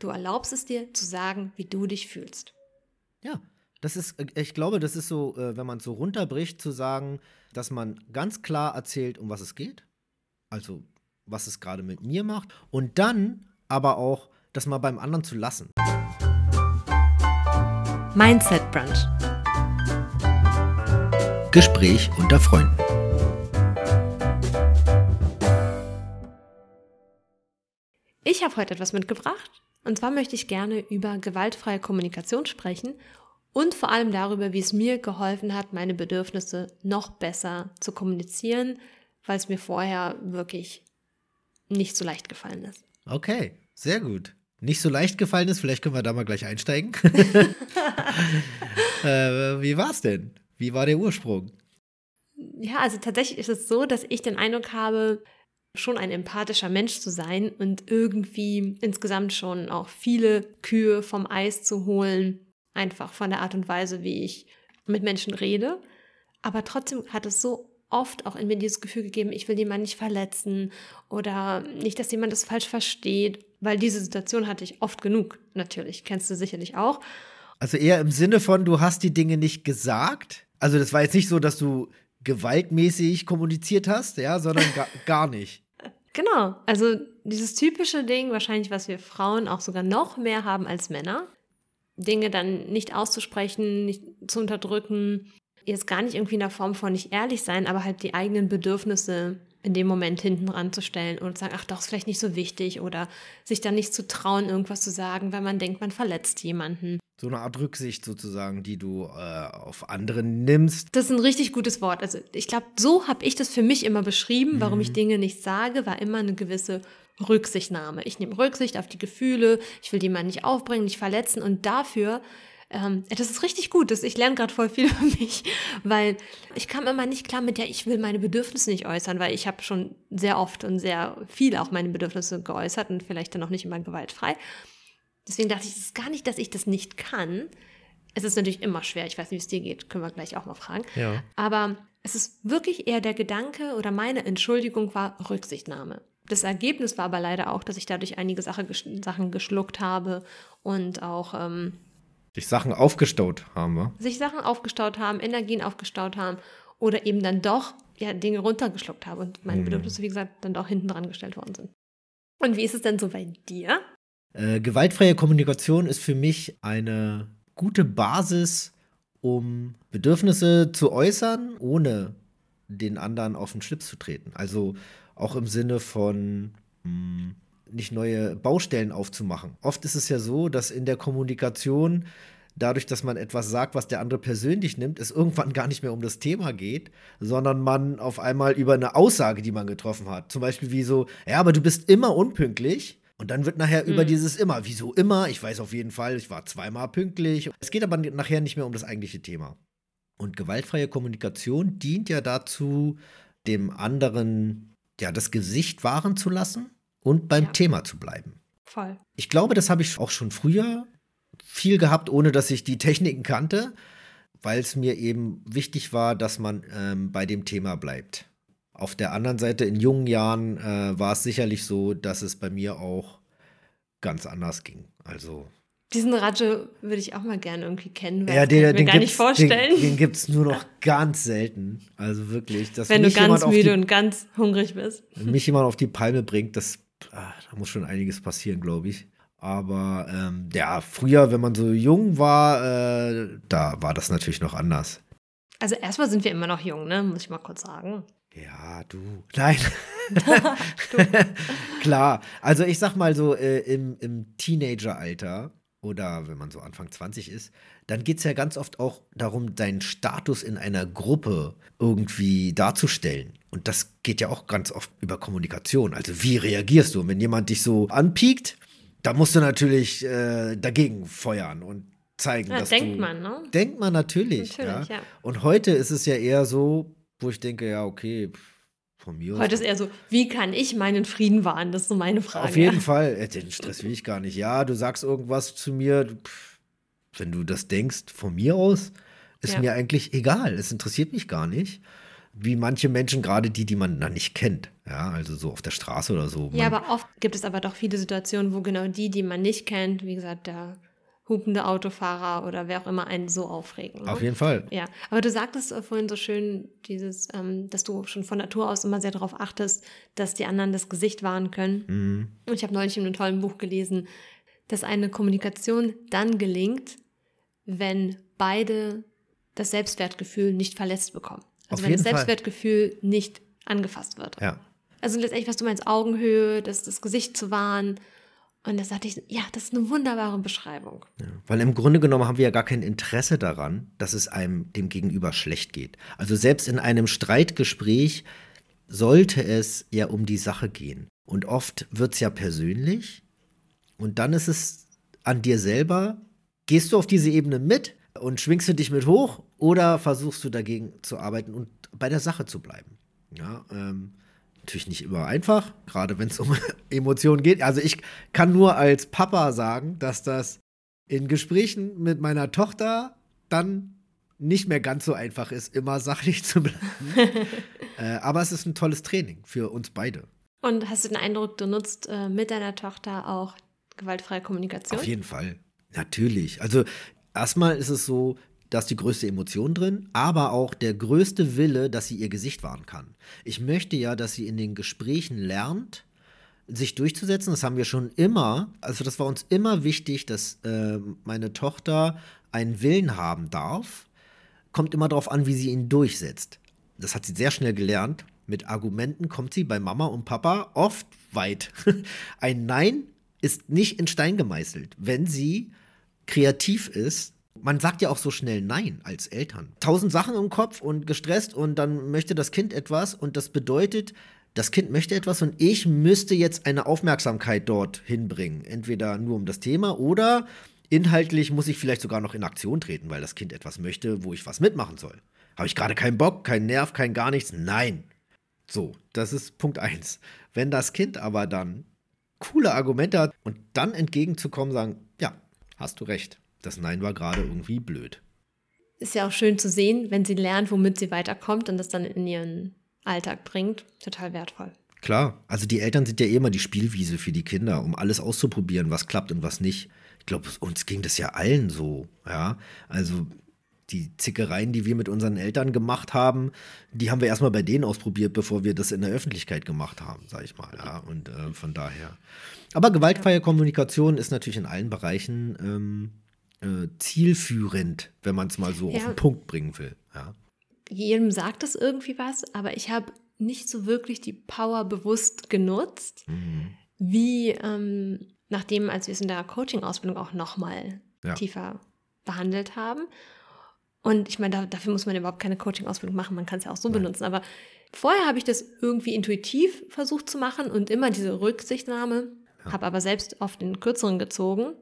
Du erlaubst es dir zu sagen, wie du dich fühlst. Ja, das ist, äh, ich glaube, das ist so, äh, wenn man es so runterbricht, zu sagen, dass man ganz klar erzählt, um was es geht. Also, was es gerade mit mir macht. Und dann aber auch, das mal beim anderen zu lassen. Mindset Brunch. Gespräch unter Freunden. Ich habe heute etwas mitgebracht. Und zwar möchte ich gerne über gewaltfreie Kommunikation sprechen und vor allem darüber, wie es mir geholfen hat, meine Bedürfnisse noch besser zu kommunizieren, weil es mir vorher wirklich nicht so leicht gefallen ist. Okay, sehr gut. Nicht so leicht gefallen ist, vielleicht können wir da mal gleich einsteigen. äh, wie war es denn? Wie war der Ursprung? Ja, also tatsächlich ist es so, dass ich den Eindruck habe, schon ein empathischer Mensch zu sein und irgendwie insgesamt schon auch viele Kühe vom Eis zu holen, einfach von der Art und Weise, wie ich mit Menschen rede. Aber trotzdem hat es so oft auch in mir dieses Gefühl gegeben, ich will jemanden nicht verletzen oder nicht, dass jemand das falsch versteht, weil diese Situation hatte ich oft genug, natürlich, kennst du sicherlich auch. Also eher im Sinne von, du hast die Dinge nicht gesagt. Also das war jetzt nicht so, dass du gewaltmäßig kommuniziert hast, ja, sondern gar, gar nicht. Genau, also dieses typische Ding, wahrscheinlich, was wir Frauen auch sogar noch mehr haben als Männer, Dinge dann nicht auszusprechen, nicht zu unterdrücken, jetzt gar nicht irgendwie in der Form von nicht ehrlich sein, aber halt die eigenen Bedürfnisse in dem Moment hinten ranzustellen und sagen, ach doch, ist vielleicht nicht so wichtig oder sich dann nicht zu trauen, irgendwas zu sagen, weil man denkt, man verletzt jemanden. So eine Art Rücksicht sozusagen, die du äh, auf andere nimmst. Das ist ein richtig gutes Wort. Also ich glaube, so habe ich das für mich immer beschrieben, warum mhm. ich Dinge nicht sage, war immer eine gewisse Rücksichtnahme. Ich nehme Rücksicht auf die Gefühle, ich will jemanden nicht aufbringen, nicht verletzen und dafür ähm, das ist richtig gut. Das, ich lerne gerade voll viel über mich, weil ich kam immer nicht klar mit, ja, ich will meine Bedürfnisse nicht äußern, weil ich habe schon sehr oft und sehr viel auch meine Bedürfnisse geäußert und vielleicht dann auch nicht immer gewaltfrei. Deswegen dachte ich, es ist gar nicht, dass ich das nicht kann. Es ist natürlich immer schwer. Ich weiß nicht, wie es dir geht. Können wir gleich auch mal fragen. Ja. Aber es ist wirklich eher der Gedanke oder meine Entschuldigung war Rücksichtnahme. Das Ergebnis war aber leider auch, dass ich dadurch einige Sache, Sachen geschluckt habe und auch ähm, sich Sachen aufgestaut haben, wa? Sich Sachen aufgestaut haben, Energien aufgestaut haben oder eben dann doch ja, Dinge runtergeschluckt habe und meine hm. Bedürfnisse, wie gesagt, dann doch hinten dran gestellt worden sind. Und wie ist es denn so bei dir? Äh, gewaltfreie Kommunikation ist für mich eine gute Basis, um Bedürfnisse zu äußern, ohne den anderen auf den Schlips zu treten. Also auch im Sinne von mh, hm, nicht neue Baustellen aufzumachen. Oft ist es ja so, dass in der Kommunikation dadurch, dass man etwas sagt, was der andere persönlich nimmt, es irgendwann gar nicht mehr um das Thema geht, sondern man auf einmal über eine Aussage, die man getroffen hat, zum Beispiel wie so, ja, aber du bist immer unpünktlich. Und dann wird nachher mhm. über dieses immer, wieso immer, ich weiß auf jeden Fall, ich war zweimal pünktlich. Es geht aber nachher nicht mehr um das eigentliche Thema. Und gewaltfreie Kommunikation dient ja dazu, dem anderen ja das Gesicht wahren zu lassen und beim ja. Thema zu bleiben. Voll. Ich glaube, das habe ich auch schon früher viel gehabt, ohne dass ich die Techniken kannte, weil es mir eben wichtig war, dass man ähm, bei dem Thema bleibt. Auf der anderen Seite, in jungen Jahren äh, war es sicherlich so, dass es bei mir auch ganz anders ging. Also diesen Rajo würde ich auch mal gerne irgendwie kennen, weil ja, den, kann ich mir gar nicht vorstellen. Den, den gibt es nur noch ganz selten. Also wirklich. Wenn du ganz müde die, und ganz hungrig bist. Wenn mich jemand auf die Palme bringt, das, ah, da muss schon einiges passieren, glaube ich. Aber ähm, ja, früher, wenn man so jung war, äh, da war das natürlich noch anders. Also erstmal sind wir immer noch jung, ne? Muss ich mal kurz sagen. Ja, du. Nein. du. Klar. Also ich sag mal so, äh, im, im Teenageralter oder wenn man so Anfang 20 ist, dann geht es ja ganz oft auch darum, deinen Status in einer Gruppe irgendwie darzustellen. Und das geht ja auch ganz oft über Kommunikation. Also wie reagierst du? Und wenn jemand dich so anpiekt, da musst du natürlich äh, dagegen feuern und zeigen, ja, dass denkt du, man, ne? Denkt man natürlich. natürlich ja. ja. Und heute ist es ja eher so, wo ich denke, ja, okay, von mir Heute ist eher so, wie kann ich meinen Frieden wahren? Das ist so meine Frage. Auf jeden Fall. Den Stress will ich gar nicht. Ja, du sagst irgendwas zu mir, wenn du das denkst, von mir aus, ist ja. mir eigentlich egal. Es interessiert mich gar nicht. wie manche Menschen, gerade die, die man dann nicht kennt. Ja, also so auf der Straße oder so. Ja, aber oft gibt es aber doch viele Situationen, wo genau die, die man nicht kennt, wie gesagt, der hupende Autofahrer oder wer auch immer einen so aufregen. Ne? Auf jeden Fall. Ja, aber du sagtest äh, vorhin so schön, dieses, ähm, dass du schon von Natur aus immer sehr darauf achtest, dass die anderen das Gesicht wahren können. Mhm. Und ich habe neulich in einem tollen Buch gelesen, dass eine Kommunikation dann gelingt, wenn beide das Selbstwertgefühl nicht verletzt bekommen. Also Auf wenn das Selbstwertgefühl Fall. nicht angefasst wird. Ja. Also letztendlich, was du meinst, Augenhöhe, das, das Gesicht zu wahren, und da sagte ich, ja, das ist eine wunderbare Beschreibung. Ja, weil im Grunde genommen haben wir ja gar kein Interesse daran, dass es einem dem Gegenüber schlecht geht. Also selbst in einem Streitgespräch sollte es ja um die Sache gehen. Und oft wird es ja persönlich. Und dann ist es an dir selber, gehst du auf diese Ebene mit und schwingst du dich mit hoch oder versuchst du dagegen zu arbeiten und bei der Sache zu bleiben. Ja, ähm, natürlich nicht immer einfach, gerade wenn es um Emotionen geht. Also ich kann nur als Papa sagen, dass das in Gesprächen mit meiner Tochter dann nicht mehr ganz so einfach ist, immer sachlich zu bleiben. äh, aber es ist ein tolles Training für uns beide. Und hast du den Eindruck, du nutzt äh, mit deiner Tochter auch gewaltfreie Kommunikation? Auf jeden Fall. Natürlich. Also erstmal ist es so, da ist die größte Emotion drin, aber auch der größte Wille, dass sie ihr Gesicht wahren kann. Ich möchte ja, dass sie in den Gesprächen lernt, sich durchzusetzen. Das haben wir schon immer, also das war uns immer wichtig, dass äh, meine Tochter einen Willen haben darf. Kommt immer darauf an, wie sie ihn durchsetzt. Das hat sie sehr schnell gelernt. Mit Argumenten kommt sie bei Mama und Papa oft weit. Ein Nein ist nicht in Stein gemeißelt. Wenn sie kreativ ist, man sagt ja auch so schnell Nein als Eltern. Tausend Sachen im Kopf und gestresst und dann möchte das Kind etwas und das bedeutet, das Kind möchte etwas und ich müsste jetzt eine Aufmerksamkeit dort hinbringen. Entweder nur um das Thema oder inhaltlich muss ich vielleicht sogar noch in Aktion treten, weil das Kind etwas möchte, wo ich was mitmachen soll. Habe ich gerade keinen Bock, keinen Nerv, kein gar nichts? Nein. So, das ist Punkt 1. Wenn das Kind aber dann coole Argumente hat und dann entgegenzukommen, sagen, ja, hast du recht das Nein war gerade irgendwie blöd. Ist ja auch schön zu sehen, wenn sie lernt, womit sie weiterkommt und das dann in ihren Alltag bringt. Total wertvoll. Klar, also die Eltern sind ja eh immer die Spielwiese für die Kinder, um alles auszuprobieren, was klappt und was nicht. Ich glaube, uns ging das ja allen so, ja. Also die Zickereien, die wir mit unseren Eltern gemacht haben, die haben wir erstmal bei denen ausprobiert, bevor wir das in der Öffentlichkeit gemacht haben, sage ich mal. Ja. Und äh, von daher. Aber gewaltfreie Kommunikation ist natürlich in allen Bereichen ähm, äh, zielführend, wenn man es mal so ja. auf den Punkt bringen will. Ja. Jedem sagt es irgendwie was, aber ich habe nicht so wirklich die Power bewusst genutzt, mhm. wie ähm, nachdem, als wir es in der Coaching-Ausbildung auch nochmal ja. tiefer behandelt haben. Und ich meine, da, dafür muss man überhaupt keine Coaching-Ausbildung machen, man kann es ja auch so Nein. benutzen. Aber vorher habe ich das irgendwie intuitiv versucht zu machen und immer diese Rücksichtnahme, ja. habe aber selbst oft den kürzeren gezogen.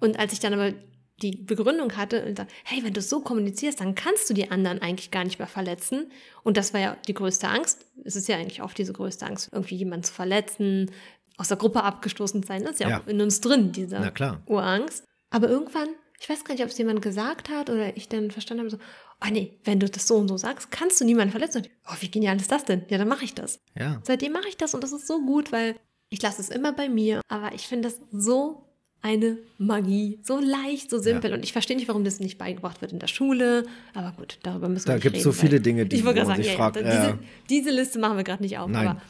Und als ich dann aber die Begründung hatte und sagt, hey, wenn du so kommunizierst, dann kannst du die anderen eigentlich gar nicht mehr verletzen. Und das war ja die größte Angst. Es ist ja eigentlich oft diese größte Angst, irgendwie jemanden zu verletzen, aus der Gruppe abgestoßen zu sein. Das ist ja, ja. auch in uns drin, diese Urangst. Aber irgendwann, ich weiß gar nicht, ob es jemand gesagt hat oder ich dann verstanden habe, so, oh nee, wenn du das so und so sagst, kannst du niemanden verletzen. Oh, wie genial ist das denn? Ja, dann mache ich das. Ja. Seitdem mache ich das und das ist so gut, weil ich lasse es immer bei mir, aber ich finde das so eine Magie. So leicht, so simpel. Ja. Und ich verstehe nicht, warum das nicht beigebracht wird in der Schule. Aber gut, darüber müssen wir da nicht reden. Da gibt es so viele Dinge, die ich man sagen, sich ja, fragt. Ja, diese, diese, Liste machen wir gerade nicht auf. Nein. Aber,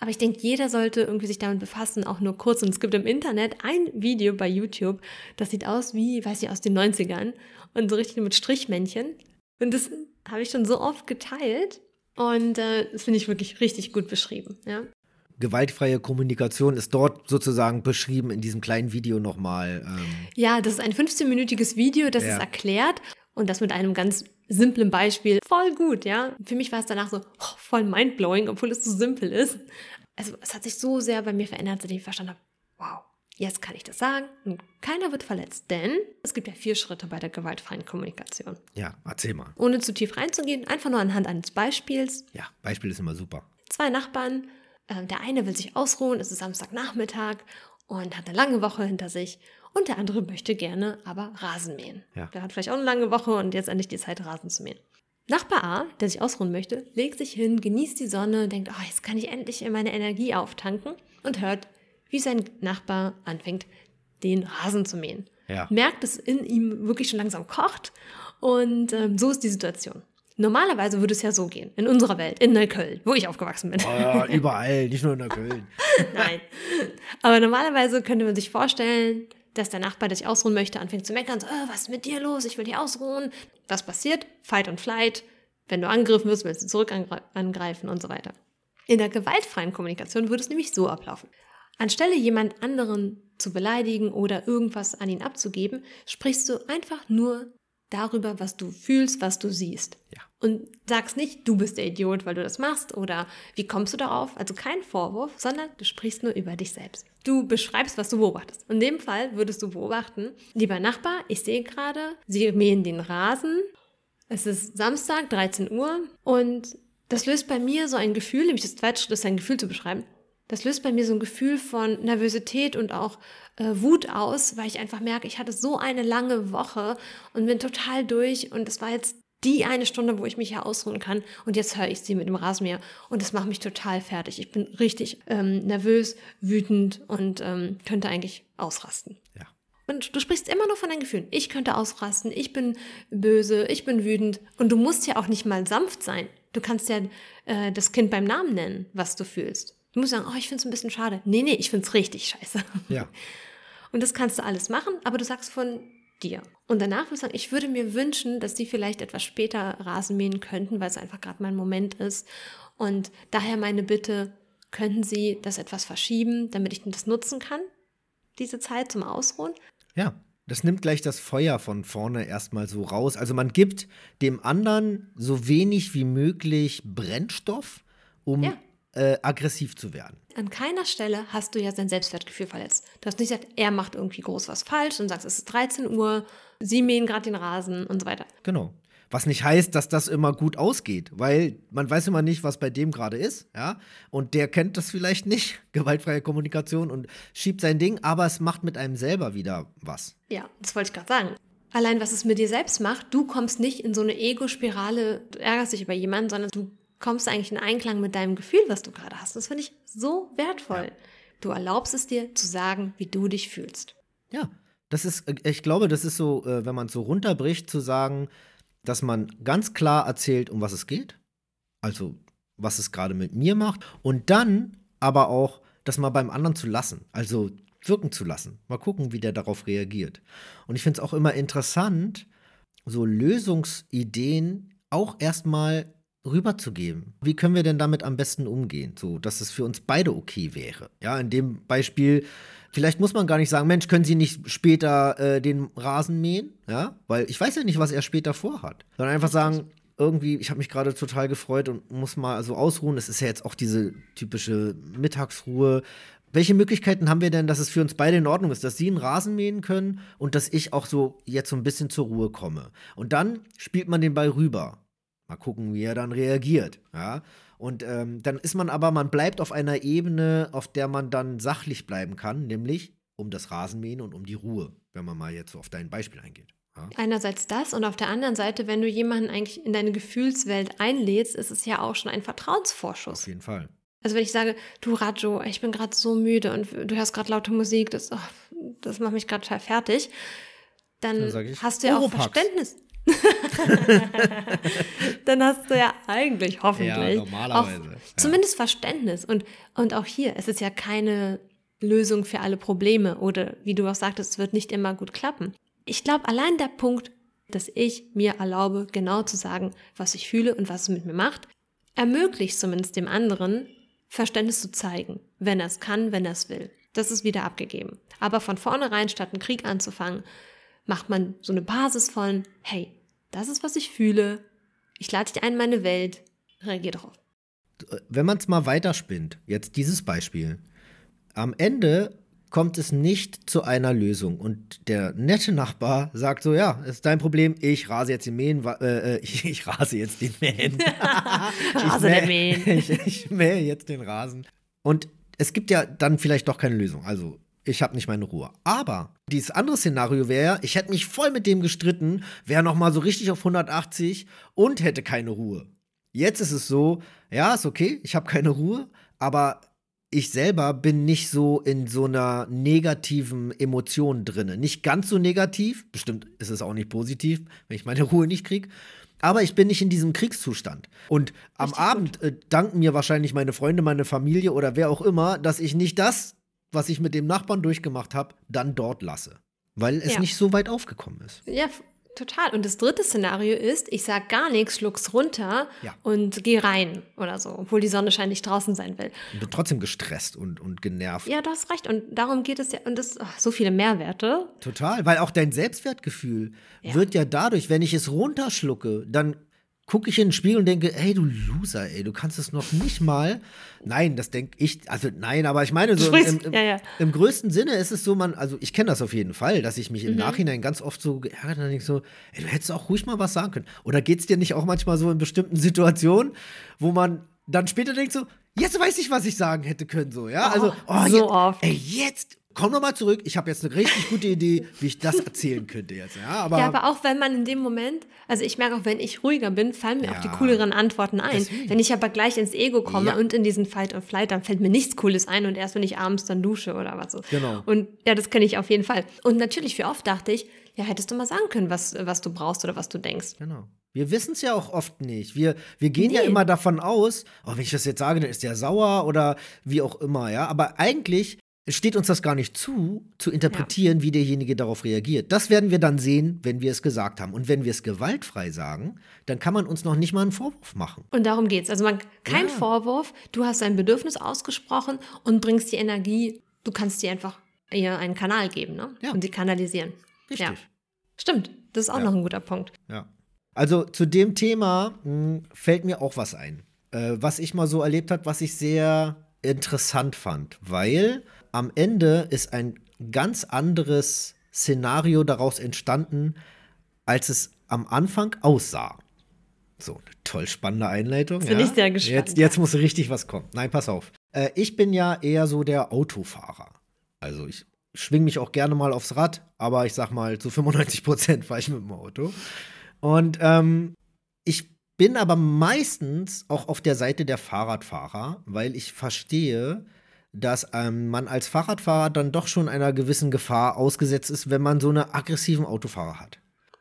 aber ich denke, jeder sollte irgendwie sich damit befassen, auch nur kurz. Und es gibt im Internet ein Video bei YouTube, das sieht aus wie, weiß ich, aus den 90ern. Und so richtig mit Strichmännchen. Und das habe ich schon so oft geteilt. Und äh, das finde ich wirklich richtig gut beschrieben. Ja? Gewaltfreie Kommunikation ist dort sozusagen beschrieben in diesem kleinen Video nochmal. Ähm. Ja, das ist ein 15-minütiges Video, das ja. ist erklärt und das mit einem ganz simplen Beispiel. Voll gut, ja. Für mich war es danach so oh, voll mindblowing, obwohl es so simpel ist. Also es hat sich so sehr bei mir verändert, seitdem ich verstanden habe, wow, jetzt kann ich das sagen und keiner wird verletzt, denn es gibt ja vier Schritte bei der gewaltfreien Kommunikation. Ja, erzähl mal. Ohne zu tief reinzugehen, einfach nur anhand eines Beispiels. Ja, Beispiel ist immer super. Zwei Nachbarn der eine will sich ausruhen, es ist Samstagnachmittag und hat eine lange Woche hinter sich. Und der andere möchte gerne aber Rasen mähen. Ja. Der hat vielleicht auch eine lange Woche und jetzt endlich die Zeit, Rasen zu mähen. Nachbar A, der sich ausruhen möchte, legt sich hin, genießt die Sonne, denkt, oh, jetzt kann ich endlich meine Energie auftanken und hört, wie sein Nachbar anfängt, den Rasen zu mähen. Ja. Merkt, dass in ihm wirklich schon langsam kocht und ähm, so ist die Situation. Normalerweise würde es ja so gehen, in unserer Welt, in Neukölln, wo ich aufgewachsen bin. Oh, ja, überall, nicht nur in Neukölln. Nein. Aber normalerweise könnte man sich vorstellen, dass der Nachbar, der sich ausruhen möchte, anfängt zu meckern, so, oh, was ist mit dir los? Ich will dich ausruhen. Was passiert? Fight und Flight. Wenn du angegriffen wirst, willst du zurück angreifen und so weiter. In der gewaltfreien Kommunikation würde es nämlich so ablaufen. Anstelle jemand anderen zu beleidigen oder irgendwas an ihn abzugeben, sprichst du einfach nur darüber, was du fühlst, was du siehst. Ja. Und sagst nicht, du bist der Idiot, weil du das machst oder wie kommst du darauf? Also kein Vorwurf, sondern du sprichst nur über dich selbst. Du beschreibst, was du beobachtest. In dem Fall würdest du beobachten, lieber Nachbar, ich sehe gerade, sie mähen den Rasen. Es ist Samstag, 13 Uhr und das löst bei mir so ein Gefühl, nämlich das zweite Schritt ist ein Gefühl zu beschreiben. Das löst bei mir so ein Gefühl von Nervosität und auch äh, Wut aus, weil ich einfach merke, ich hatte so eine lange Woche und bin total durch und es war jetzt die eine Stunde, wo ich mich hier ausruhen kann und jetzt höre ich sie mit dem Rasenmäher und das macht mich total fertig. Ich bin richtig ähm, nervös, wütend und ähm, könnte eigentlich ausrasten. Ja. Und du sprichst immer nur von deinen Gefühlen. Ich könnte ausrasten, ich bin böse, ich bin wütend. Und du musst ja auch nicht mal sanft sein. Du kannst ja äh, das Kind beim Namen nennen, was du fühlst. Du musst sagen, oh, ich finde es ein bisschen schade. Nee, nee, ich finde es richtig scheiße. Ja. Und das kannst du alles machen, aber du sagst von dir. Und danach würde ich sagen, ich würde mir wünschen, dass die vielleicht etwas später Rasen mähen könnten, weil es einfach gerade mein Moment ist. Und daher meine Bitte, könnten Sie das etwas verschieben, damit ich das nutzen kann, diese Zeit zum Ausruhen? Ja, das nimmt gleich das Feuer von vorne erstmal so raus. Also man gibt dem anderen so wenig wie möglich Brennstoff, um Ja. Äh, aggressiv zu werden. An keiner Stelle hast du ja sein Selbstwertgefühl verletzt. Du hast nicht gesagt, er macht irgendwie groß was falsch und sagst, es ist 13 Uhr, sie mähen gerade den Rasen und so weiter. Genau. Was nicht heißt, dass das immer gut ausgeht, weil man weiß immer nicht, was bei dem gerade ist, ja. Und der kennt das vielleicht nicht, gewaltfreie Kommunikation und schiebt sein Ding, aber es macht mit einem selber wieder was. Ja, das wollte ich gerade sagen. Allein, was es mit dir selbst macht, du kommst nicht in so eine Ego-Spirale, du ärgerst dich über jemanden, sondern du kommst eigentlich in Einklang mit deinem Gefühl, was du gerade hast. Das finde ich so wertvoll. Du erlaubst es dir zu sagen, wie du dich fühlst. Ja, das ist, ich glaube, das ist so, äh, wenn man es so runterbricht, zu sagen, dass man ganz klar erzählt, um was es geht. Also, was es gerade mit mir macht. Und dann aber auch, das mal beim anderen zu lassen. Also wirken zu lassen. Mal gucken, wie der darauf reagiert. Und ich finde es auch immer interessant, so Lösungsideen auch erstmal rüberzugeben. Wie können wir denn damit am besten umgehen, so dass es für uns beide okay wäre? Ja, in dem Beispiel, vielleicht muss man gar nicht sagen, Mensch, können Sie nicht später äh, den Rasen mähen? Ja, weil ich weiß ja nicht, was er später vorhat. Sondern einfach sagen, irgendwie, ich habe mich gerade total gefreut und muss mal so ausruhen. Es ist ja jetzt auch diese typische Mittagsruhe. Welche Möglichkeiten haben wir denn, dass es für uns beide in Ordnung ist, dass Sie einen Rasen mähen können und dass ich auch so jetzt so ein bisschen zur Ruhe komme? Und dann spielt man den Ball rüber. Mal gucken, wie er dann reagiert. Ja? Und ähm, dann ist man aber, man bleibt auf einer Ebene, auf der man dann sachlich bleiben kann, nämlich um das Rasenmähen und um die Ruhe, wenn man mal jetzt so auf dein Beispiel eingeht. Ja? Einerseits das und auf der anderen Seite, wenn du jemanden eigentlich in deine Gefühlswelt einlädst, ist es ja auch schon ein Vertrauensvorschuss. Auf jeden Fall. Also wenn ich sage, du Rajo, ich bin gerade so müde und du hörst gerade laute Musik, das, oh, das macht mich gerade fertig, dann, Dann ich, hast du ja auch. Verständnis. dann hast du ja eigentlich hoffentlich Ja, normalerweise, auch ja. zumindest Verständnis. Und, und auch hier, es ist ja keine Lösung für alle Probleme oder wie du auch sagtest, es wird nicht immer gut klappen. Ich glaube, allein der Punkt, dass ich mir erlaube, genau zu sagen, was ich fühle und was es mit mir macht, ermöglicht zumindest dem anderen, Verständnis zu zeigen, wenn er es kann, wenn er es will. Das ist wieder abgegeben. Aber von vornherein, statt einen Krieg anzufangen, macht man so eine Basis von, hey, das ist, was ich fühle, ich lade dich ein in meine Welt, reagier darauf. Wenn man es mal weiterspinnt, jetzt dieses Beispiel, am Ende kommt es nicht zu einer Lösung und der nette Nachbar sagt so, ja, ist dein Problem, ich rase jetzt den Mähen, äh, äh, ich, ich rase jetzt den Mähen. Ich Rase mäh- den Mähen. Ich, ich mähe jetzt den Rasen. Und es gibt ja dann vielleicht doch keine Lösung. Also ich habe nicht meine Ruhe. Aber dieses andere Szenario wäre, ich hätte mich voll mit dem gestritten, wäre noch mal so richtig auf 180 und hätte keine Ruhe. Jetzt ist es so, ja, ist okay, ich habe keine Ruhe, aber ich selber bin nicht so in so einer negativen Emotion drin. Nicht ganz so negativ, bestimmt ist es auch nicht positiv, wenn ich meine Ruhe nicht kriege. Aber ich bin nicht in diesem Kriegszustand. Und am Richtig Abend äh, danken mir wahrscheinlich meine Freunde, meine Familie oder wer auch immer, dass ich nicht das, was ich mit dem Nachbarn durchgemacht habe, dann dort lasse. Weil es Ja. nicht so weit aufgekommen ist. Ja, total. Und das dritte Szenario ist, ich sag gar nichts, schluck's runter Ja. und geh rein oder so, obwohl die Sonne scheint nicht draußen sein will. Und bin trotzdem gestresst und, und genervt. Ja, du hast recht. Und darum geht es ja. Und das ach, so viele Mehrwerte. Total, weil auch dein Selbstwertgefühl Ja. wird ja dadurch, wenn ich es runterschlucke, dann gucke ich in den Spiegel und denke, ey, du Loser, ey, du kannst es noch nicht mal. Nein, das denke ich, also nein, aber ich meine, so im, im, ja, ja. im größten Sinne ist es so, man, also ich kenne das auf jeden Fall, dass ich mich Mhm. im Nachhinein ganz oft so geärgert habe, denke so, ey, du hättest auch ruhig mal was sagen können. Oder geht es dir nicht auch manchmal so in bestimmten Situationen, wo man dann später denkt so, jetzt weiß ich, was ich sagen hätte können, so, ja? Oh, also, so jetzt, oft. Ey, jetzt, komm noch mal zurück, ich habe jetzt eine richtig gute Idee, wie ich das erzählen könnte jetzt, ja? Aber, Ja, aber auch wenn man in dem Moment, also ich merke auch, wenn ich ruhiger bin, fallen mir auch die Ja. cooleren Antworten ein. Deswegen. Wenn ich aber gleich ins Ego komme Ja. und in diesen Fight or Flight, dann fällt mir nichts Cooles ein und erst wenn ich abends dann dusche oder was so. Genau. Und ja, das kenne ich auf jeden Fall. Und natürlich, wie oft dachte ich, ja, hättest du mal sagen können, was, was du brauchst oder was du denkst. Genau. Wir wissen es ja auch oft nicht. Wir, wir gehen ja Nee. immer davon aus, oh, wenn ich das jetzt sage, dann ist der sauer oder wie auch immer, ja. Aber eigentlich steht uns das gar nicht zu, zu interpretieren, wie derjenige darauf reagiert. Das werden wir dann sehen, wenn wir es gesagt haben. Und wenn wir es gewaltfrei sagen, dann kann man uns noch nicht mal einen Vorwurf machen. Und darum geht's. Also man, kein Ja. Vorwurf, du hast dein Bedürfnis ausgesprochen und bringst die Energie, du kannst dir einfach ihr einen Kanal geben, ne? Ja. Und sie kanalisieren. Richtig. Ja. Stimmt, das ist auch Ja. noch ein guter Punkt. Ja. Also zu dem Thema mh, fällt mir auch was ein, äh, was ich mal so erlebt habe, was ich sehr interessant fand, weil am Ende ist ein ganz anderes Szenario daraus entstanden, als es am Anfang aussah. So, eine toll spannende Einleitung. Bin ja. ich sehr gespannt. Jetzt, jetzt muss richtig was kommen. Nein, pass auf. Äh, ich bin ja eher so der Autofahrer. Also ich schwing mich auch gerne mal aufs Rad, aber ich sag mal, zu 95 Prozent fahre ich mit dem Auto. Und ähm, ich bin aber meistens auch auf der Seite der Fahrradfahrer, weil ich verstehe, dass ähm, man als Fahrradfahrer dann doch schon einer gewissen Gefahr ausgesetzt ist, wenn man so eine aggressiven Autofahrer hat.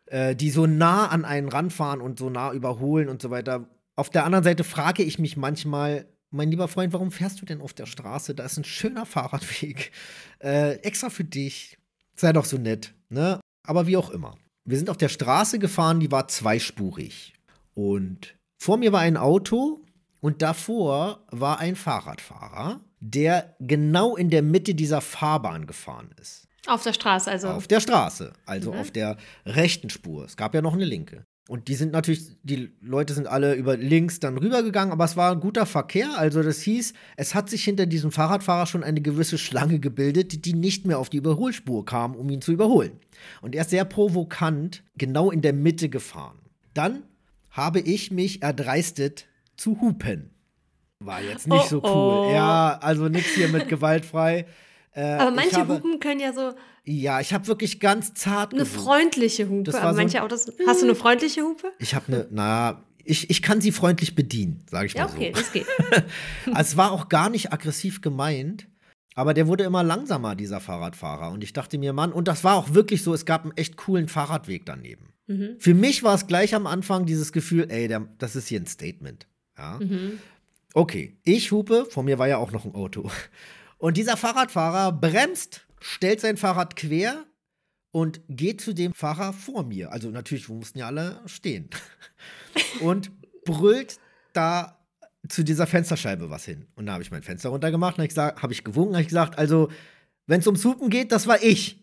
Äh, die so nah an einen ranfahren und so nah überholen und so weiter. Auf der anderen Seite frage ich mich manchmal, mein lieber Freund, warum fährst du denn auf der Straße? Da ist ein schöner Fahrradweg. Äh, extra für dich. Sei doch so nett. Ne? Aber wie auch immer. Wir sind auf der Straße gefahren, die war zweispurig. Und vor mir war ein Auto und davor war ein Fahrradfahrer, der genau in der Mitte dieser Fahrbahn gefahren ist. Auf der Straße, also. Auf der Straße, also Mhm. auf der rechten Spur. Es gab ja noch eine linke. Und die sind natürlich, die Leute sind alle über links dann rübergegangen, aber es war ein guter Verkehr. Also das hieß, es hat sich hinter diesem Fahrradfahrer schon eine gewisse Schlange gebildet, die nicht mehr auf die Überholspur kam, um ihn zu überholen. Und er ist sehr provokant genau in der Mitte gefahren. Dann habe ich mich erdreistet zu hupen. War jetzt nicht Oh, so cool. oh. Ja, also nichts hier mit gewaltfrei. Äh, aber manche habe, Hupen können ja so Ja, ich habe wirklich ganz zart eine gehupt. freundliche Hupe. Das war Aber so- manche Autos. Hast du eine freundliche Hupe? Ich habe eine, na, ich, ich kann sie freundlich bedienen, sage ich mal Ja, okay, so. das geht. Also, es war auch gar nicht aggressiv gemeint, aber der wurde immer langsamer, dieser Fahrradfahrer. Und ich dachte mir, Mann, und das war auch wirklich so, es gab einen echt coolen Fahrradweg daneben. Mhm. Für mich war es gleich am Anfang dieses Gefühl, ey, der, das ist hier ein Statement. Ja. Mhm. Okay, ich hupe, vor mir war ja auch noch ein Auto. Und dieser Fahrradfahrer bremst, stellt sein Fahrrad quer und geht zu dem Fahrer vor mir. Also natürlich, wir mussten ja alle stehen. Und brüllt da zu dieser Fensterscheibe was hin. Und da habe ich mein Fenster runtergemacht und habe ich, gesagt- hab ich gewunken, habe ich gesagt, also, wenn es ums Hupen geht, das war ich.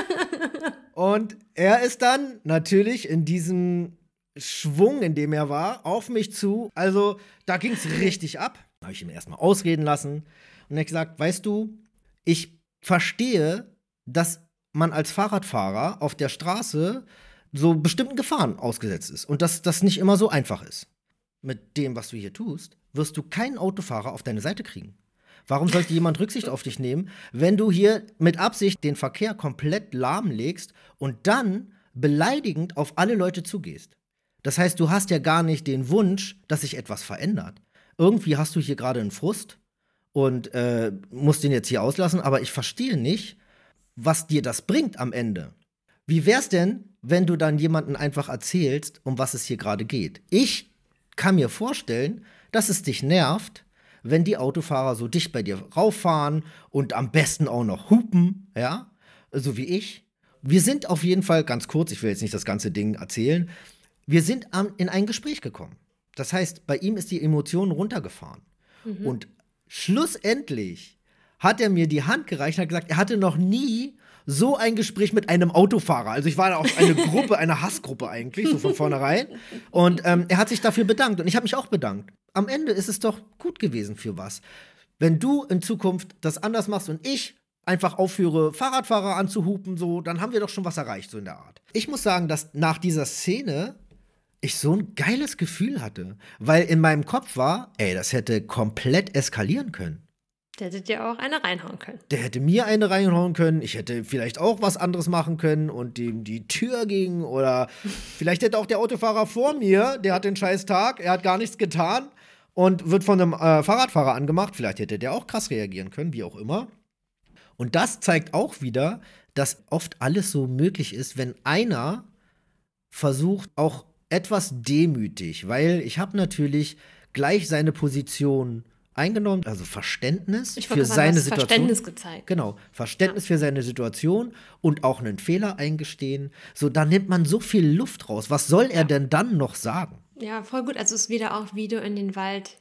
und er ist dann natürlich in diesem Schwung, in dem er war, auf mich zu. Also, da ging es richtig ab. Da habe ich ihn erstmal ausreden lassen. Und er gesagt, weißt du, ich verstehe, dass man als Fahrradfahrer auf der Straße so bestimmten Gefahren ausgesetzt ist und dass das nicht immer so einfach ist. Mit dem, was du hier tust, wirst du keinen Autofahrer auf deine Seite kriegen. Warum sollte jemand Rücksicht auf dich nehmen, wenn du hier mit Absicht den Verkehr komplett lahmlegst und dann beleidigend auf alle Leute zugehst? Das heißt, du hast ja gar nicht den Wunsch, dass sich etwas verändert. Irgendwie hast du hier gerade einen Frust und äh, musst den jetzt hier auslassen, aber ich verstehe nicht, was dir das bringt am Ende. Wie wär's denn, wenn du dann jemanden einfach erzählst, um was es hier gerade geht? Ich kann mir vorstellen, dass es dich nervt, wenn die Autofahrer so dicht bei dir rauffahren und am besten auch noch hupen, ja, so wie ich. Wir sind auf jeden Fall, ganz kurz, ich will jetzt nicht das ganze Ding erzählen, wir sind in ein Gespräch gekommen. Das heißt, bei ihm ist die Emotion runtergefahren. Mhm. Und schlussendlich hat er mir die Hand gereicht und hat gesagt, er hatte noch nie so ein Gespräch mit einem Autofahrer. Also ich war auf eine Gruppe, eine Hassgruppe eigentlich, so von vornherein. Und ähm, er hat sich dafür bedankt und ich habe mich auch bedankt. Am Ende ist es doch gut gewesen für was. Wenn du in Zukunft das anders machst und ich einfach aufhöre, Fahrradfahrer anzuhupen, so, dann haben wir doch schon was erreicht, so in der Art. Ich muss sagen, dass nach dieser Szene ich so ein geiles Gefühl hatte, weil in meinem Kopf war, ey, das hätte komplett eskalieren können. Der hätte dir auch eine reinhauen können. Der hätte mir eine reinhauen können. Ich hätte vielleicht auch was anderes machen können und dem die Tür ging. Oder vielleicht hätte auch der Autofahrer vor mir, der hat den scheiß Tag, er hat gar nichts getan und wird von einem äh, Fahrradfahrer angemacht. Vielleicht hätte der auch krass reagieren können, wie auch immer. Und das zeigt auch wieder, dass oft alles so möglich ist, wenn einer versucht, auch etwas demütig, weil ich habe natürlich gleich seine Position eingenommen, also Verständnis für seine Situation. Verständnis gezeigt. Genau, Verständnis ja. für seine Situation und auch einen Fehler eingestehen. So, da nimmt man so viel Luft raus. Was soll er denn dann noch sagen? Ja, voll gut. Also es ist wieder auch, wie du in den Wald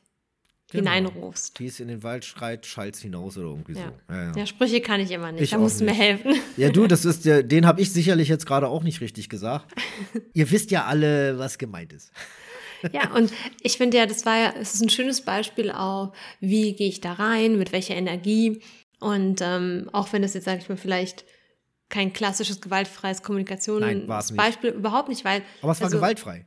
genau. hineinrufst. Wie es in den Wald schreit, schallt hinaus oder irgendwie ja. so. Ja, ja. Sprüche kann ich immer nicht. Ich da musst du mir helfen. Ja, du, das ist der, den habe ich sicherlich jetzt gerade auch nicht richtig gesagt. Ihr wisst ja alle, was gemeint ist. Ja, und ich finde ja, das war ja, es ist ein schönes Beispiel auch, wie gehe ich da rein, mit welcher Energie. Und ähm, auch wenn das jetzt, sage ich mal, vielleicht kein klassisches gewaltfreies Kommunikationsbeispiel überhaupt nicht, weil. Aber es war also, gewaltfrei.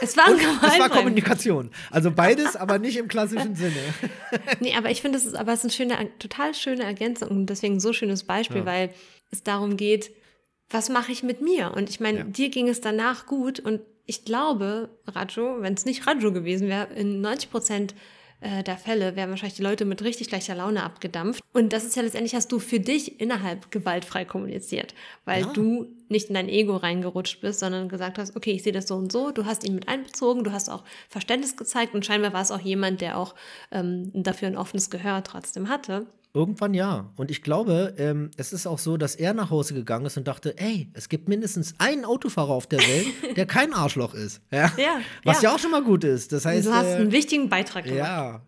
Es war gewaltfrei. Es war Kommunikation. Also beides, aber nicht im klassischen Sinne. nee, aber ich finde, es ist aber es ist eine schöne, total schöne Ergänzung und deswegen ein so schönes Beispiel, ja. weil es darum geht, was mache ich mit mir? Und ich meine, ja. dir ging es danach gut und ich glaube, Rajo, wenn es nicht Rajo gewesen wäre, in 90 Prozent äh, der Fälle wären wahrscheinlich die Leute mit richtig schlechter Laune abgedampft. Und das ist ja letztendlich, hast du für dich innerhalb gewaltfrei kommuniziert, weil ja. du nicht in dein Ego reingerutscht bist, sondern gesagt hast, okay, ich sehe das so und so, du hast ihn mit einbezogen, du hast auch Verständnis gezeigt und scheinbar war es auch jemand, der auch ähm, dafür ein offenes Gehör trotzdem hatte. Irgendwann ja. Und ich glaube, ähm, es ist auch so, dass er nach Hause gegangen ist und dachte, ey, es gibt mindestens einen Autofahrer auf der Welt, der kein Arschloch ist. Ja. ja Was ja. ja. auch schon mal gut ist. Das heißt, du hast äh, einen wichtigen Beitrag gemacht. Ja.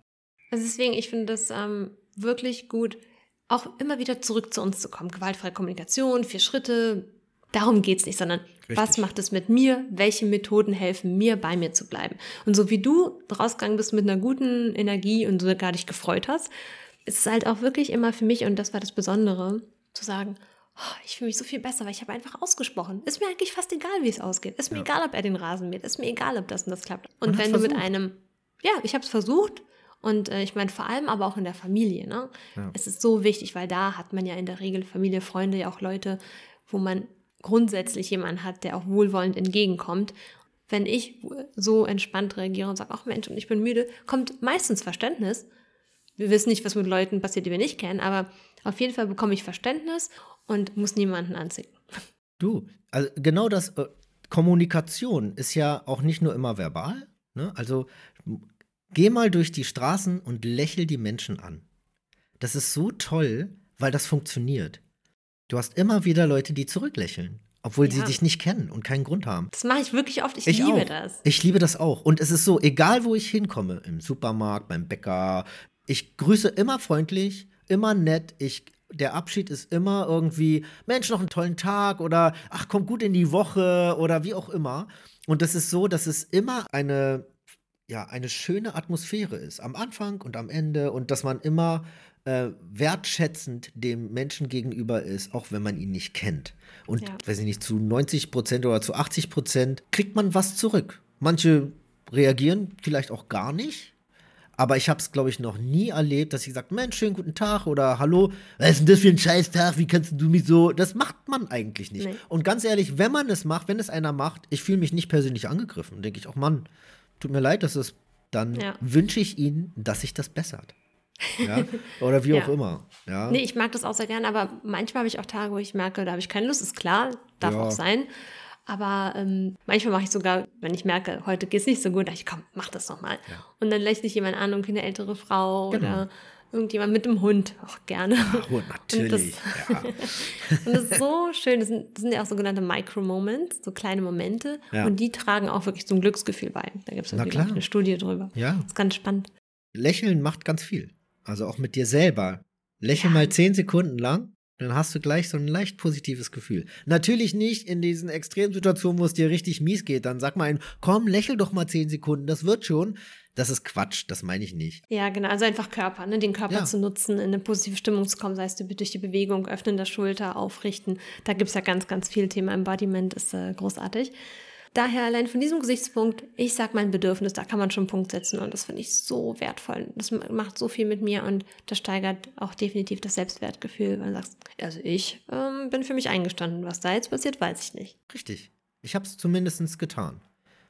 Also deswegen, ich finde das ähm, wirklich gut, auch immer wieder zurück zu uns zu kommen. Gewaltfreie Kommunikation, vier Schritte. Darum geht es nicht, sondern Richtig. was macht es mit mir? Welche Methoden helfen mir, bei mir zu bleiben? Und so wie du rausgegangen bist mit einer guten Energie und sogar dich gefreut hast, es ist halt auch wirklich immer für mich, und das war das Besondere, zu sagen, oh, ich fühle mich so viel besser, weil ich habe einfach ausgesprochen. Ist mir eigentlich fast egal, wie es ausgeht. Ist mir ja. egal, ob er den Rasen mäht. Ist mir egal, ob das und das klappt. Und Man wenn du mit einem, ja, ich habe es versucht. Und äh, ich meine, vor allem aber auch in der Familie. Ne? Ja. Es ist so wichtig, weil da hat man ja in der Regel Familie, Freunde, ja auch Leute, wo man grundsätzlich jemanden hat, der auch wohlwollend entgegenkommt. Wenn ich so entspannt reagiere und sage, ach Mensch, und ich bin müde, kommt meistens Verständnis. Wir wissen nicht, was mit Leuten passiert, die wir nicht kennen, aber auf jeden Fall bekomme ich Verständnis und muss niemanden anziehen. Du, also genau das, äh, Kommunikation ist ja auch nicht nur immer verbal. Ne? Also geh mal durch die Straßen und lächel die Menschen an. Das ist so toll, weil das funktioniert. Du hast immer wieder Leute, die zurücklächeln. Obwohl ja. sie dich nicht kennen und keinen Grund haben. Das mache ich wirklich oft. Ich, ich liebe auch. das. Ich liebe das auch. Und es ist so, egal wo ich hinkomme, im Supermarkt, beim Bäcker, ich grüße immer freundlich, immer nett. Ich, der Abschied ist immer irgendwie, Mensch, noch einen tollen Tag oder ach, komm gut in die Woche oder wie auch immer. Und das ist so, dass es immer eine, ja, eine schöne Atmosphäre ist. Am Anfang und am Ende und dass man immer äh, wertschätzend dem Menschen gegenüber ist, auch wenn man ihn nicht kennt. Und, ja. weiß ich nicht, zu 90 Prozent oder zu 80 Prozent kriegt man was zurück. Manche reagieren vielleicht auch gar nicht Aber ich habe es, glaube ich, noch nie erlebt, dass ich gesagt, Mensch, schönen guten Tag oder Hallo, was ist denn das für ein Scheißtag? Wie kannst du mich so? Das macht man eigentlich nicht. Nee. Und ganz ehrlich, wenn man es macht, wenn es einer macht, ich fühle mich nicht persönlich angegriffen. Denke ich, auch Mann, tut mir leid, dass es, dann Ja. wünsche ich Ihnen, dass sich das bessert. Ja? Oder wie Ja. auch immer. Ja? Nee, ich mag das auch sehr gerne, aber manchmal habe ich auch Tage, wo ich merke, da habe ich keine Lust. Ist klar, darf auch sein. Aber ähm, manchmal mache ich sogar, wenn ich merke, heute geht es nicht so gut, dachte ich, komm, mach das doch mal. Ja. Und dann lächle ich jemand an, irgendwie eine ältere Frau Genau. oder irgendjemand mit dem Hund, auch gerne. Oh, natürlich. ja. Und das ist so schön. Das sind, das sind ja auch sogenannte Micro-Moments, so kleine Momente. Ja. Und die tragen auch wirklich zum Glücksgefühl bei. Da gibt es eine Studie drüber. ja. Das ist ganz spannend. Lächeln macht ganz viel. Also auch mit dir selber. Lächel Ja. mal zehn Sekunden lang, dann hast du gleich so ein leicht positives Gefühl. Natürlich nicht in diesen Extremsituationen, wo es dir richtig mies geht. Dann sag mal ein, komm, lächel doch mal zehn Sekunden, das wird schon. Das ist Quatsch, das meine ich nicht. Ja, genau. Also einfach Körper, ne? den Körper Ja. zu nutzen, in eine positive Stimmung zu kommen, sei es durch die Bewegung, Öffnen der Schulter, Aufrichten. Da gibt es ja ganz, ganz viel. Thema Embodiment ist äh, großartig. Daher allein von diesem Gesichtspunkt, ich sag mein Bedürfnis, da kann man schon einen Punkt setzen und das finde ich so wertvoll. Das macht so viel mit mir und das steigert auch definitiv das Selbstwertgefühl, weil du sagst, also ich ähm, bin für mich eingestanden. Was da jetzt passiert, weiß ich nicht. Richtig. Ich habe es zumindest getan.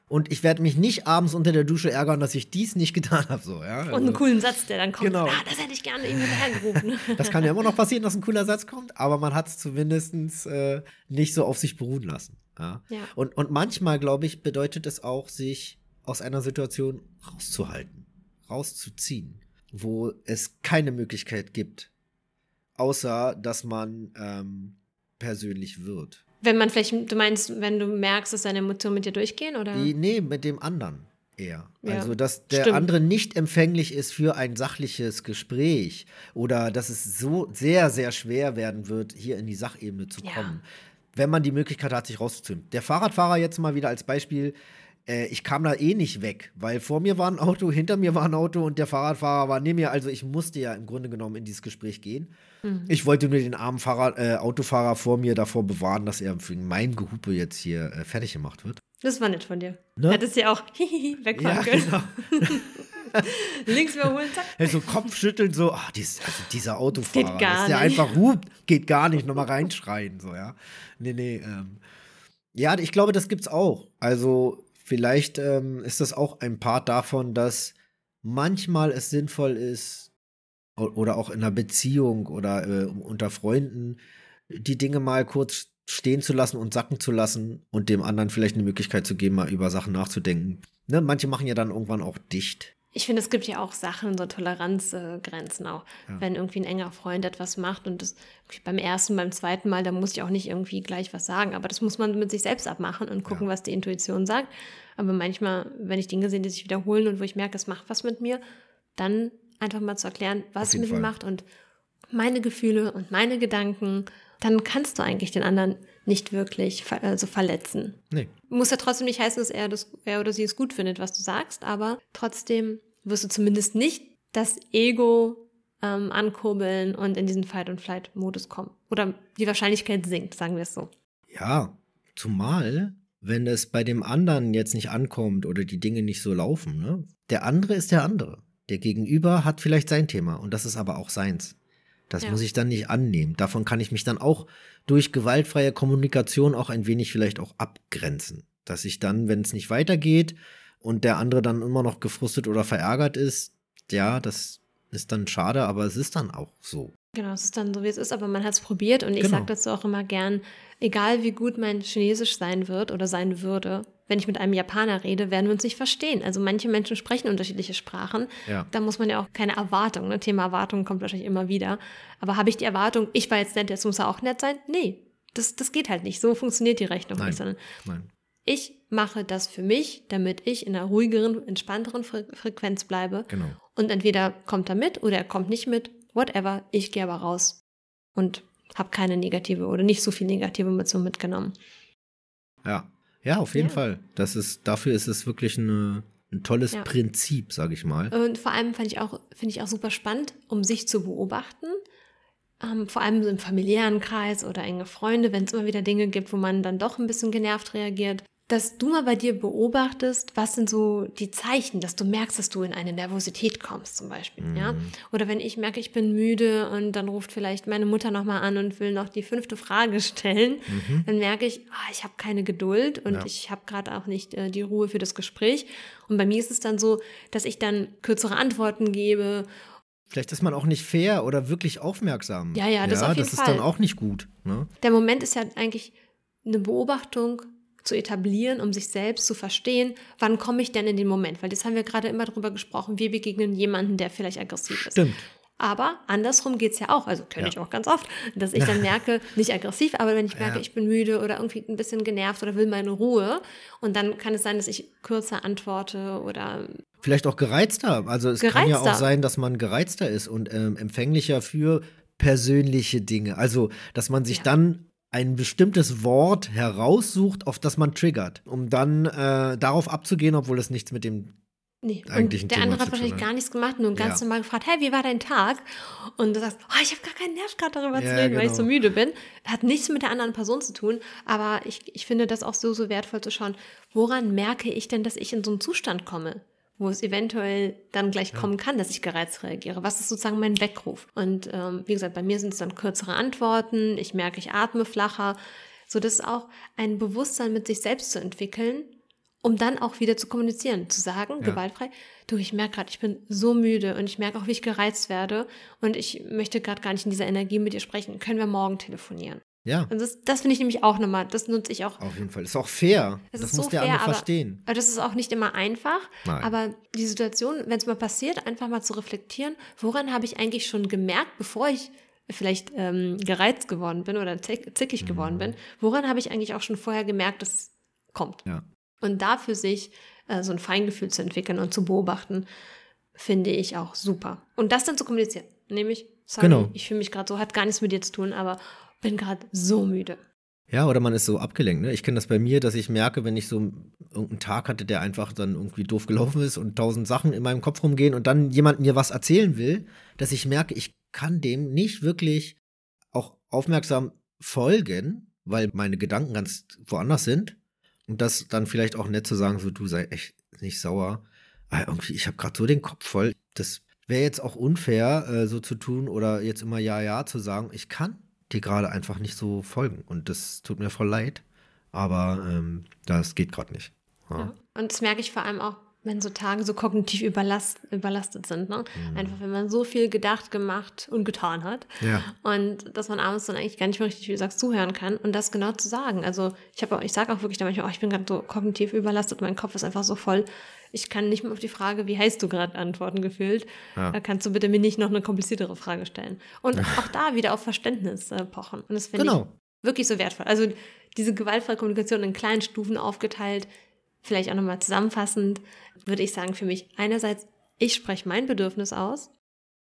Und ich werde mich nicht abends unter der Dusche ärgern, dass ich dies nicht getan habe. So, ja? Und Also, einen coolen Satz, der dann kommt. Genau. Ah, das hätte ich gerne ihm hinterhergerufen. das kann ja immer noch passieren, dass ein cooler Satz kommt, aber man hat es zumindest äh, nicht so auf sich beruhen lassen. Ja? Ja. Und, und manchmal, glaube ich, bedeutet es auch, sich aus einer Situation rauszuhalten, rauszuziehen, wo es keine Möglichkeit gibt, außer dass man ähm, persönlich wird. Wenn man vielleicht, du meinst, wenn du merkst, dass deine Emotionen mit dir durchgehen, oder? Die, nee, mit dem anderen eher. Ja, also, dass der stimmt. andere nicht empfänglich ist für ein sachliches Gespräch oder dass es so sehr, sehr schwer werden wird, hier in die Sachebene zu Ja. Wenn man die Möglichkeit hat, sich rauszuziehen. Der Fahrradfahrer jetzt mal wieder als Beispiel. äh, Ich kam da eh nicht weg, weil vor mir war ein Auto, hinter mir war ein Auto und der Fahrradfahrer war neben mir. Also ich musste ja im Grunde genommen in dieses Gespräch gehen. Mhm. Ich wollte nur den armen Fahrrad, äh, Autofahrer vor mir davor bewahren, dass er für mein Gehupe jetzt hier äh, fertig gemacht wird. Das war nett von dir. Ne? Hättest ja auch hihihi wegfahren Ja, können. genau. Links überholen, zack. Also Kopfschütteln so, ach, dies, also dieser Autofahrer, Geht gar dass der nicht. einfach hupt, geht gar nicht, nochmal reinschreien, so, ja. Nee, nee, ähm. Ja, ich glaube, das gibt's auch. Also, vielleicht ähm, ist das auch ein Part davon, dass manchmal es sinnvoll ist, oder auch in einer Beziehung oder äh, unter Freunden, die Dinge mal kurz stehen zu lassen und sacken zu lassen und dem anderen vielleicht eine Möglichkeit zu geben, mal über Sachen nachzudenken. Ne? Manche machen ja dann irgendwann auch dicht. Ich finde, es gibt ja auch Sachen, so Toleranzgrenzen auch. Ja. Wenn irgendwie ein enger Freund etwas macht und das beim ersten, beim zweiten Mal, da muss ich auch nicht irgendwie gleich was sagen. Aber das muss man mit sich selbst abmachen und gucken, Ja. was die Intuition sagt. Aber manchmal, wenn ich Dinge sehe, die sich wiederholen und wo ich merke, es macht was mit mir, dann einfach mal zu erklären, was es mit mir macht und meine Gefühle und meine Gedanken, dann kannst du eigentlich den anderen nicht wirklich ver also verletzen. Nee. Muss ja trotzdem nicht heißen, dass er, das, er oder sie es gut findet, was du sagst, aber trotzdem wirst du zumindest nicht das Ego ähm, ankurbeln und in diesen Fight-and-Flight-Modus kommen. Oder die Wahrscheinlichkeit sinkt, sagen wir es so. Ja, zumal, wenn es bei dem anderen jetzt nicht ankommt oder die Dinge nicht so laufen, ne? Der andere ist der andere. Der Gegenüber hat vielleicht sein Thema und das ist aber auch seins. Das Ja. muss ich dann nicht annehmen. Davon kann ich mich dann auch durch gewaltfreie Kommunikation auch ein wenig vielleicht auch abgrenzen. Dass ich dann, wenn es nicht weitergeht und der andere dann immer noch gefrustet oder verärgert ist, ja, das ist dann schade, aber es ist dann auch so. Genau, es ist dann so, wie es ist, aber man hat es probiert und ich Genau. sage dazu auch immer gern, egal wie gut mein Chinesisch sein wird oder sein würde, wenn ich mit einem Japaner rede, werden wir uns nicht verstehen. Also manche Menschen sprechen unterschiedliche Sprachen. Ja. Da muss man ja auch keine Erwartung. Ne? Thema Erwartung kommt wahrscheinlich immer wieder. Aber habe ich die Erwartung, ich war jetzt nett, jetzt muss er auch nett sein? Nee, das, das geht halt nicht. So funktioniert die Rechnung Nein. nicht, sondern Nein. ich mache das für mich, damit ich in einer ruhigeren, entspannteren Fre Frequenz bleibe. Genau. Und entweder kommt er mit oder er kommt nicht mit, whatever. Ich gehe aber raus und habe keine negative oder nicht so viel negative Emotion mitgenommen. Ja. Ja, auf jeden Ja. Fall. Das ist, dafür ist es wirklich eine, ein tolles Ja. Prinzip, sage ich mal. Und vor allem fand ich auch, finde ich auch super spannend, um sich zu beobachten. Ähm, vor allem so im familiären Kreis oder enge Freunde, wenn es immer wieder Dinge gibt, wo man dann doch ein bisschen genervt reagiert. Dass du mal bei dir beobachtest, was sind so die Zeichen, dass du merkst, dass du in eine Nervosität kommst zum Beispiel, mhm. ja? Oder wenn ich merke, ich bin müde und dann ruft vielleicht meine Mutter nochmal an und will noch die fünfte Frage stellen, mhm. dann merke ich, oh, ich habe keine Geduld und ja. ich habe gerade auch nicht äh, die Ruhe für das Gespräch. Und bei mir ist es dann so, dass ich dann kürzere Antworten gebe Vielleicht ist man auch nicht fair oder wirklich aufmerksam. Ja, ja, das ja, auf jeden das Fall. ist dann auch nicht gut. Ne? Der Moment ist ja eigentlich eine Beobachtung zu etablieren, um sich selbst zu verstehen, wann komme ich denn in den Moment? Weil das haben wir gerade immer darüber gesprochen, wir begegnen jemanden, der vielleicht aggressiv ist. Stimmt. Aber andersrum geht es ja auch, also kenne ja. ich auch ganz oft, dass ich dann merke, nicht aggressiv, aber wenn ich merke, ja. ich bin müde oder irgendwie ein bisschen genervt oder will meine Ruhe und dann kann es sein, dass ich kürzer antworte oder Vielleicht auch gereizter. Also es gereizter. kann ja auch sein, dass man gereizter ist und ähm, empfänglicher für persönliche Dinge. Also, dass man sich ja. dann ein bestimmtes Wort heraussucht, auf das man triggert, um dann äh, darauf abzugehen, obwohl es nichts mit dem Nee, und der andere hat wahrscheinlich gar nichts gemacht, nur ganz ja. normal gefragt, hey, wie war dein Tag? Und du sagst, oh, ich habe gar keinen Nerv gerade darüber ja, zu reden, genau. weil ich so genau. müde bin. Hat nichts mit der anderen Person zu tun, aber ich, ich finde das auch so, so wertvoll zu schauen, woran merke ich denn, dass ich in so einen Zustand komme? Wo es eventuell dann gleich ja. kommen kann, dass ich gereizt reagiere. Was ist sozusagen mein Weckruf? Und ähm, wie gesagt, bei mir sind es dann kürzere Antworten. Ich merke, ich atme flacher. So, das ist auch ein Bewusstsein mit sich selbst zu entwickeln, um dann auch wieder zu kommunizieren, zu sagen, ja. gewaltfrei, du, ich merke gerade, ich bin so müde und ich merke auch, wie ich gereizt werde und ich möchte gerade gar nicht in dieser Energie mit dir sprechen. Können wir morgen telefonieren? Ja. Und das, das finde ich nämlich auch nochmal, das nutze ich auch. Auf jeden Fall. Das ist auch fair. Das, das muss so der fair, andere aber, verstehen. Aber das ist auch nicht immer einfach. Nein. Aber die Situation, wenn es mal passiert, einfach mal zu reflektieren, woran habe ich eigentlich schon gemerkt, bevor ich vielleicht ähm, gereizt geworden bin oder zickig mhm. geworden bin, woran habe ich eigentlich auch schon vorher gemerkt, dass es kommt. Ja. Und da für sich äh, so ein Feingefühl zu entwickeln und zu beobachten, finde ich auch super. Und das dann zu kommunizieren. Nämlich, sorry, genau. ich fühle mich gerade so, hat gar nichts mit dir zu tun, aber bin gerade so müde. Ja, oder man ist so abgelenkt. Ne? Ich kenne das bei mir, dass ich merke, wenn ich so irgendeinen Tag hatte, der einfach dann irgendwie doof gelaufen ist und tausend Sachen in meinem Kopf rumgehen und dann jemand mir was erzählen will, dass ich merke, ich kann dem nicht wirklich auch aufmerksam folgen, weil meine Gedanken ganz woanders sind. Und das dann vielleicht auch nett zu sagen, so du sei echt nicht sauer. Aber irgendwie, ich habe gerade so den Kopf voll. Das wäre jetzt auch unfair, äh, so zu tun oder jetzt immer Ja, Ja zu sagen. Ich kann die gerade einfach nicht so folgen. Und das tut mir voll leid. Aber ähm, das geht gerade nicht. Ja. Ja. Und das merke ich vor allem auch, wenn so Tage so kognitiv überlast, überlastet sind. Ne? Mhm. Einfach, wenn man so viel gedacht, gemacht und getan hat. Ja. Und dass man abends dann eigentlich gar nicht mehr richtig, wie du sagst, zuhören kann und das genau zu sagen. Also ich habe ich sage auch wirklich da manchmal, oh, ich bin gerade so kognitiv überlastet, mein Kopf ist einfach so voll. Ich kann nicht mehr auf die Frage, wie heißt du gerade, antworten gefühlt. Ja. Da kannst du bitte mir nicht noch eine kompliziertere Frage stellen. Und auch da wieder auf Verständnis äh, pochen. Und das finde genau. ich wirklich so wertvoll. Also diese gewaltfreie Kommunikation in kleinen Stufen aufgeteilt, vielleicht auch nochmal zusammenfassend, würde ich sagen, für mich einerseits, ich spreche mein Bedürfnis aus,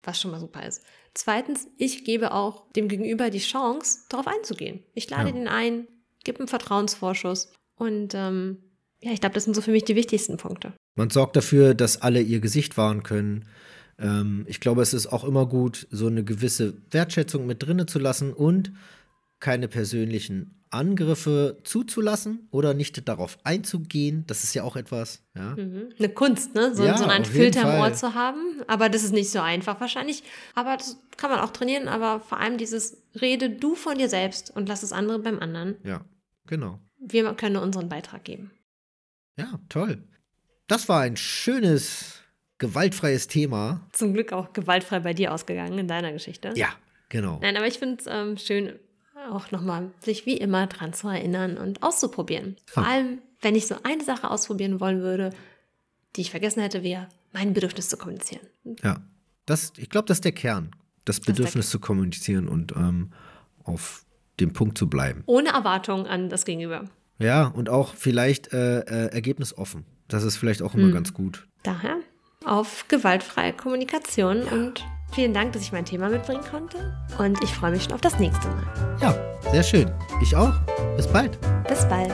was schon mal super ist. Zweitens, ich gebe auch dem Gegenüber die Chance, darauf einzugehen. Ich lade ja. den ein, gebe einen Vertrauensvorschuss und ähm, ja, ich glaube, das sind so für mich die wichtigsten Punkte. Man sorgt dafür, dass alle ihr Gesicht wahren können. Ähm, ich glaube, es ist auch immer gut, so eine gewisse Wertschätzung mit drinne zu lassen und keine persönlichen Angriffe zuzulassen oder nicht darauf einzugehen. Das ist ja auch etwas. Ja. Mhm. Eine Kunst, ne? So, ja, so einen Filter im Ohr zu haben. Aber das ist nicht so einfach wahrscheinlich. Aber das kann man auch trainieren. Aber vor allem dieses Rede du von dir selbst und lass das andere beim anderen. Ja, genau. Wir können unseren Beitrag geben. Ja, toll. Das war ein schönes, gewaltfreies Thema. Zum Glück auch gewaltfrei bei dir ausgegangen in deiner Geschichte. Ja, genau. Nein, aber ich finde es ähm, schön, auch nochmal sich wie immer dran zu erinnern und auszuprobieren. Vor allem, wenn ich so eine Sache ausprobieren wollen würde, die ich vergessen hätte, wäre mein Bedürfnis zu kommunizieren. Ja, das, ich glaube, das ist der Kern, das, das Bedürfnis zu kommunizieren und ähm, auf dem Punkt zu bleiben. Ohne Erwartung an das Gegenüber. Ja, und auch vielleicht äh, äh, ergebnisoffen. Das ist vielleicht auch immer hm. ganz gut. Daher auf gewaltfreie Kommunikation ja. und Vielen Dank, dass ich mein Thema mitbringen konnte und ich freue mich schon auf das nächste Mal. Ja, sehr schön. Ich auch. Bis bald. Bis bald.